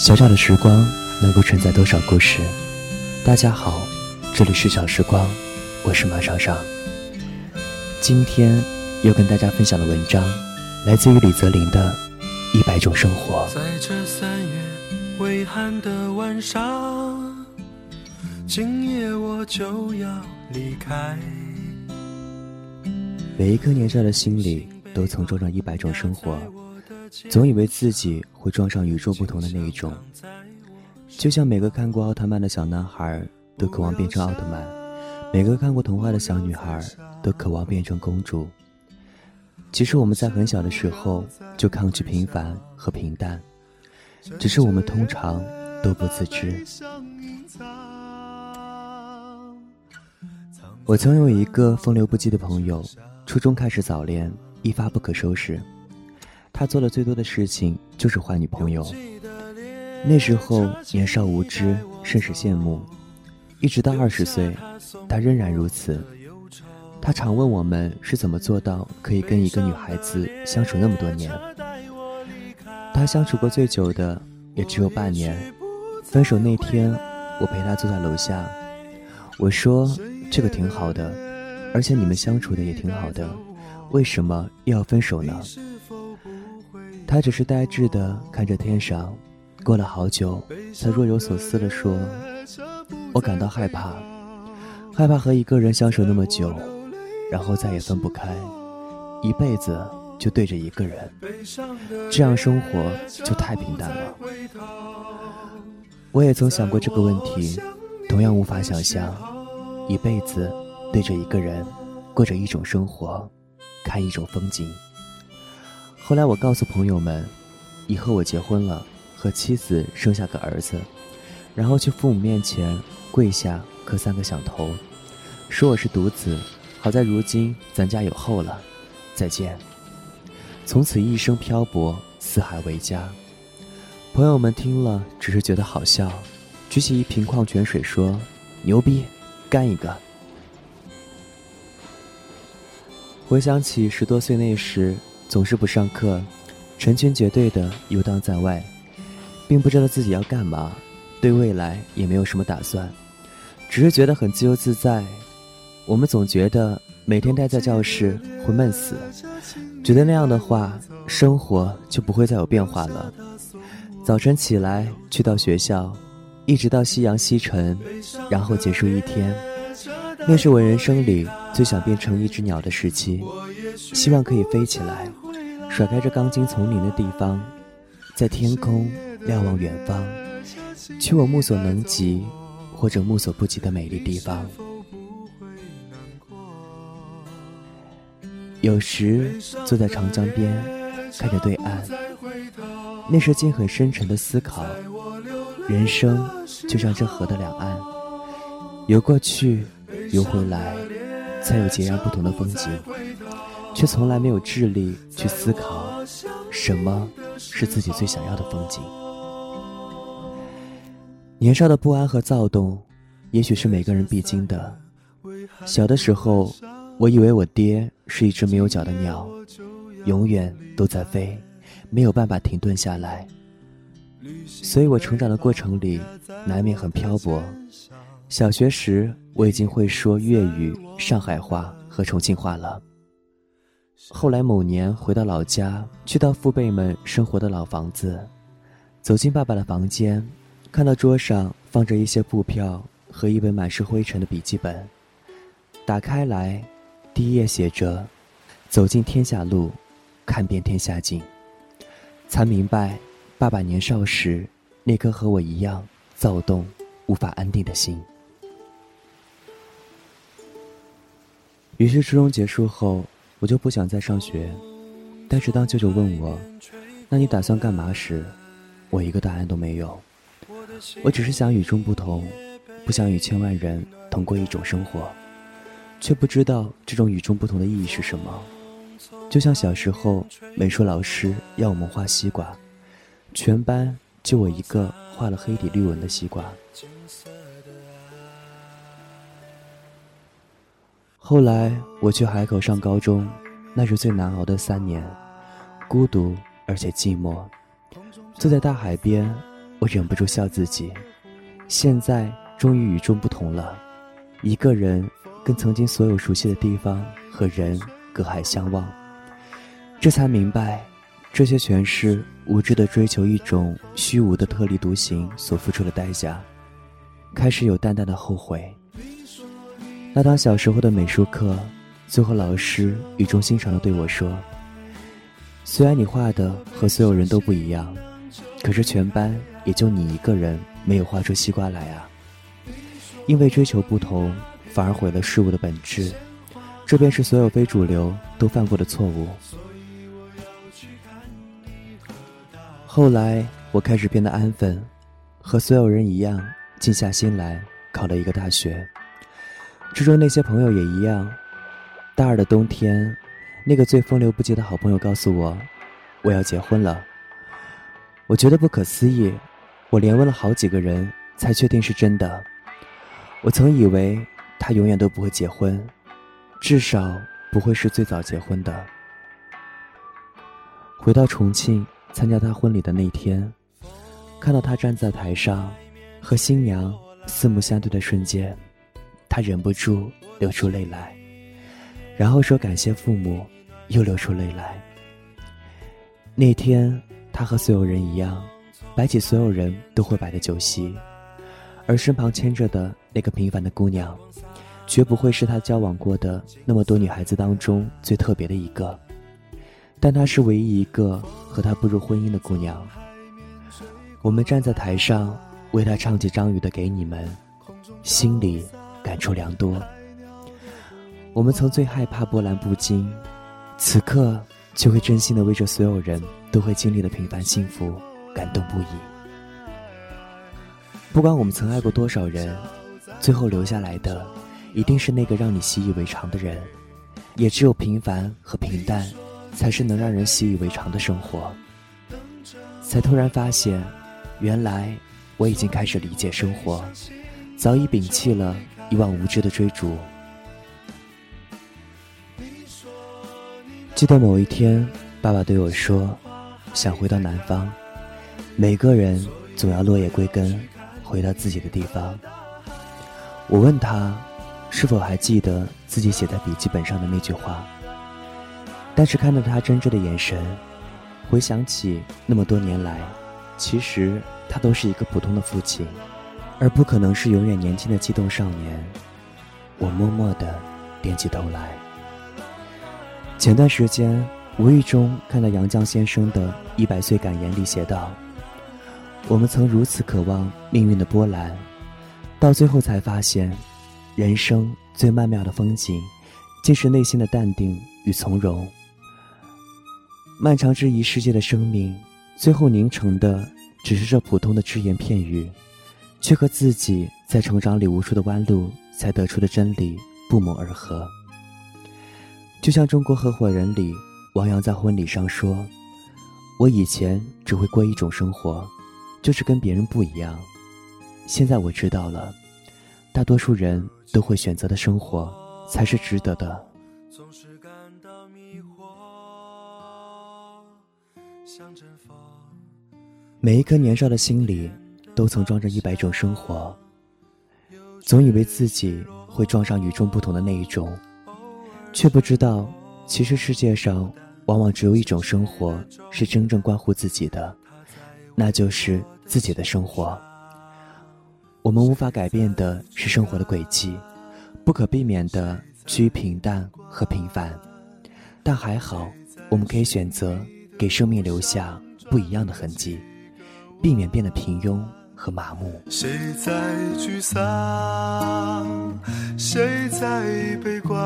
小小的时光能够承载多少故事？大家好，这里是小时光，我是马尚尚。今天要跟大家分享的文章，来自于李泽林的《一百种生活》。在这三月微寒的晚上，今夜我就要离开。每一颗年少的心里，都曾装上一百种生活。总以为自己会撞上与众不同的那一种，就像每个看过奥特曼的小男孩都渴望变成奥特曼，每个看过童话的小女孩都渴望变成公主。其实我们在很小的时候就抗拒平凡和平淡，只是我们通常都不自知。我曾有一个风流不羁的朋友，初中开始早恋，一发不可收拾。他做的最多的事情就是换女朋友。那时候年少无知，甚是羡慕。一直到二十岁，他仍然如此。他常问我们是怎么做到可以跟一个女孩子相处那么多年。他相处过最久的也只有半年。分手那天，我陪他坐在楼下，我说：“这个挺好的，而且你们相处的也挺好的，为什么又要分手呢？”他只是呆滞地看着天上，过了好久，才若有所思地说：“我感到害怕，害怕和一个人相守那么久，然后再也分不开，一辈子就对着一个人，这样生活就太平淡了。”我也曾想过这个问题，同样无法想象，一辈子对着一个人，过着一种生活，看一种风景。后来我告诉朋友们，以后我结婚了，和妻子生下个儿子，然后去父母面前跪下磕三个响头，说我是独子，好在如今咱家有后了，再见。从此一生漂泊，四海为家。朋友们听了只是觉得好笑，举起一瓶矿泉水说：“牛逼，干一个。”回想起十多岁那时。总是不上课，成群结队的游荡在外，并不知道自己要干嘛，对未来也没有什么打算，只是觉得很自由自在。我们总觉得每天待在教室会闷死，觉得那样的话，生活就不会再有变化了。早晨起来去到学校，一直到夕阳西沉，然后结束一天，那是我人生里最想变成一只鸟的时期，希望可以飞起来。甩开这钢筋丛林的地方，在天空瞭望远方，去我目所能及或者目所不及的美丽地方。有时坐在长江边，看着对岸，那是尽很深沉的思考。人生就像这河的两岸，游过去，游回来，才有截然不同的风景。却从来没有智力去思考，什么是自己最想要的风景。年少的不安和躁动，也许是每个人必经的。小的时候，我以为我爹是一只没有脚的鸟，永远都在飞，没有办法停顿下来。所以我成长的过程里，难免很漂泊。小学时，我已经会说粤语、上海话和重庆话了。后来某年回到老家，去到父辈们生活的老房子，走进爸爸的房间，看到桌上放着一些布票和一本满是灰尘的笔记本，打开来，第一页写着：“走进天下路，看遍天下景。”才明白，爸爸年少时那颗和我一样躁动、无法安定的心。于是初中结束后。我就不想再上学，但是当舅舅问我：“那你打算干嘛？”时，我一个答案都没有。我只是想与众不同，不想与千万人同过一种生活，却不知道这种与众不同的意义是什么。就像小时候，美术老师要我们画西瓜，全班就我一个画了黑底绿纹的西瓜。后来我去海口上高中，那是最难熬的三年，孤独而且寂寞。坐在大海边，我忍不住笑自己，现在终于与众不同了，一个人跟曾经所有熟悉的地方和人隔海相望。这才明白，这些全是无知的追求一种虚无的特立独行所付出的代价。开始有淡淡的后悔。那堂小时候的美术课，最后老师语重心长地对我说：“虽然你画的和所有人都不一样，可是全班。”也就你一个人没有画出西瓜来啊！因为追求不同，反而毁了事物的本质，这便是所有非主流都犯过的错误。后来我开始变得安分，和所有人一样，静下心来考了一个大学。之中那些朋友也一样。大二的冬天，那个最风流不羁的好朋友告诉我，我要结婚了。我觉得不可思议。我连问了好几个人，才确定是真的。我曾以为他永远都不会结婚，至少不会是最早结婚的。回到重庆参加他婚礼的那天，看到他站在台上，和新娘四目相对的瞬间，他忍不住流出泪来，然后说感谢父母，又流出泪来。那天，他和所有人一样。摆起所有人都会摆的酒席，而身旁牵着的那个平凡的姑娘，绝不会是他交往过的那么多女孩子当中最特别的一个，但她是唯一一个和他步入婚姻的姑娘。我们站在台上为他唱起张宇的《给你们》，心里感触良多。我们曾最害怕波澜不惊，此刻却会真心的为这所有人都会经历的平凡幸福。感动不已。不管我们曾爱过多少人，最后留下来的，一定是那个让你习以为常的人。也只有平凡和平淡，才是能让人习以为常的生活。才突然发现，原来我已经开始理解生活，早已摒弃了一往无知的追逐。记得某一天，爸爸对我说：“想回到南方。”每个人总要落叶归根，回到自己的地方。我问他，是否还记得自己写在笔记本上的那句话？但是看到他真挚的眼神，回想起那么多年来，其实他都是一个普通的父亲，而不可能是永远年轻的激动少年。我默默地点起头来。前段时间无意中看到杨绛先生的一百岁感言里写道。我们曾如此渴望命运的波澜，到最后才发现，人生最曼妙的风景，竟是内心的淡定与从容。漫长之一世界的生命，最后凝成的只是这普通的只言片语，却和自己在成长里无数的弯路才得出的真理不谋而合。就像《中国合伙人》里，王阳在婚礼上说：“我以前只会过一种生活。”就是跟别人不一样。现在我知道了，大多数人都会选择的生活才是值得的。每一颗年少的心里，都曾装着一百种生活，总以为自己会撞上与众不同的那一种，却不知道，其实世界上往往只有一种生活是真正关乎自己的。那就是自己的生活。我们无法改变的是生活的轨迹，不可避免的趋于平淡和平凡。但还好，我们可以选择给生命留下不一样的痕迹，避免变得平庸和麻木。谁在沮丧？谁在悲观？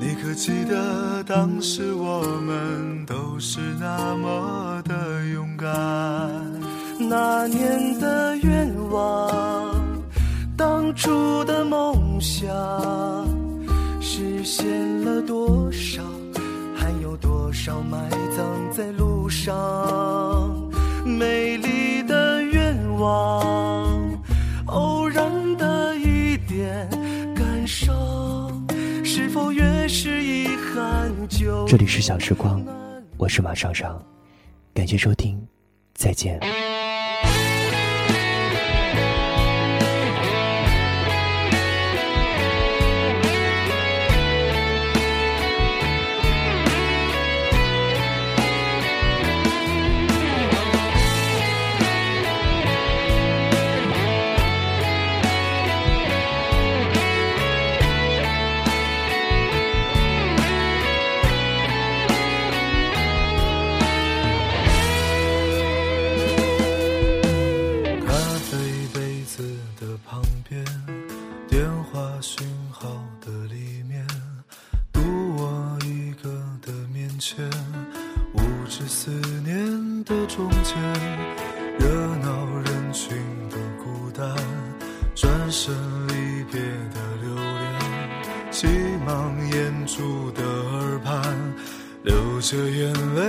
你可记得当时我们都是那么的勇敢？那年的愿望，当初的梦想，实现了多少？还有多少埋葬在路上？这里是小时光，我是马尚尚，感谢收听，再见。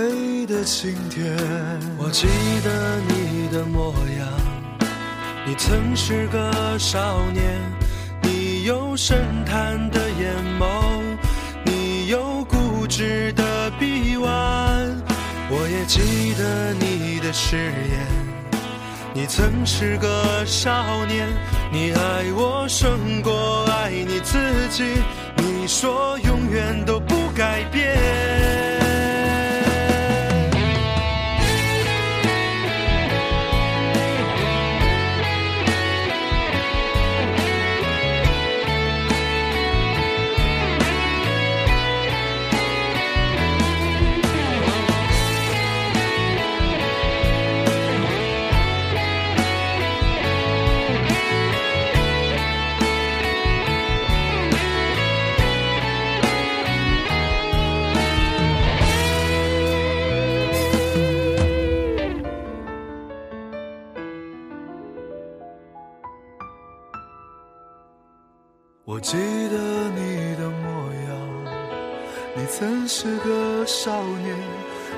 眼泪的晴天。我记得你的模样，你曾是个少年，你有深潭的眼眸，你有固执的臂弯。我也记得你的誓言，你曾是个少年，你爱我胜过爱你自己，你说永远都不改变。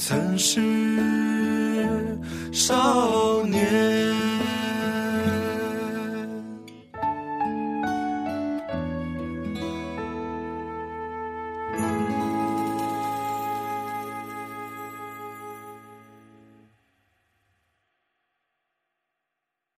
曾是少年。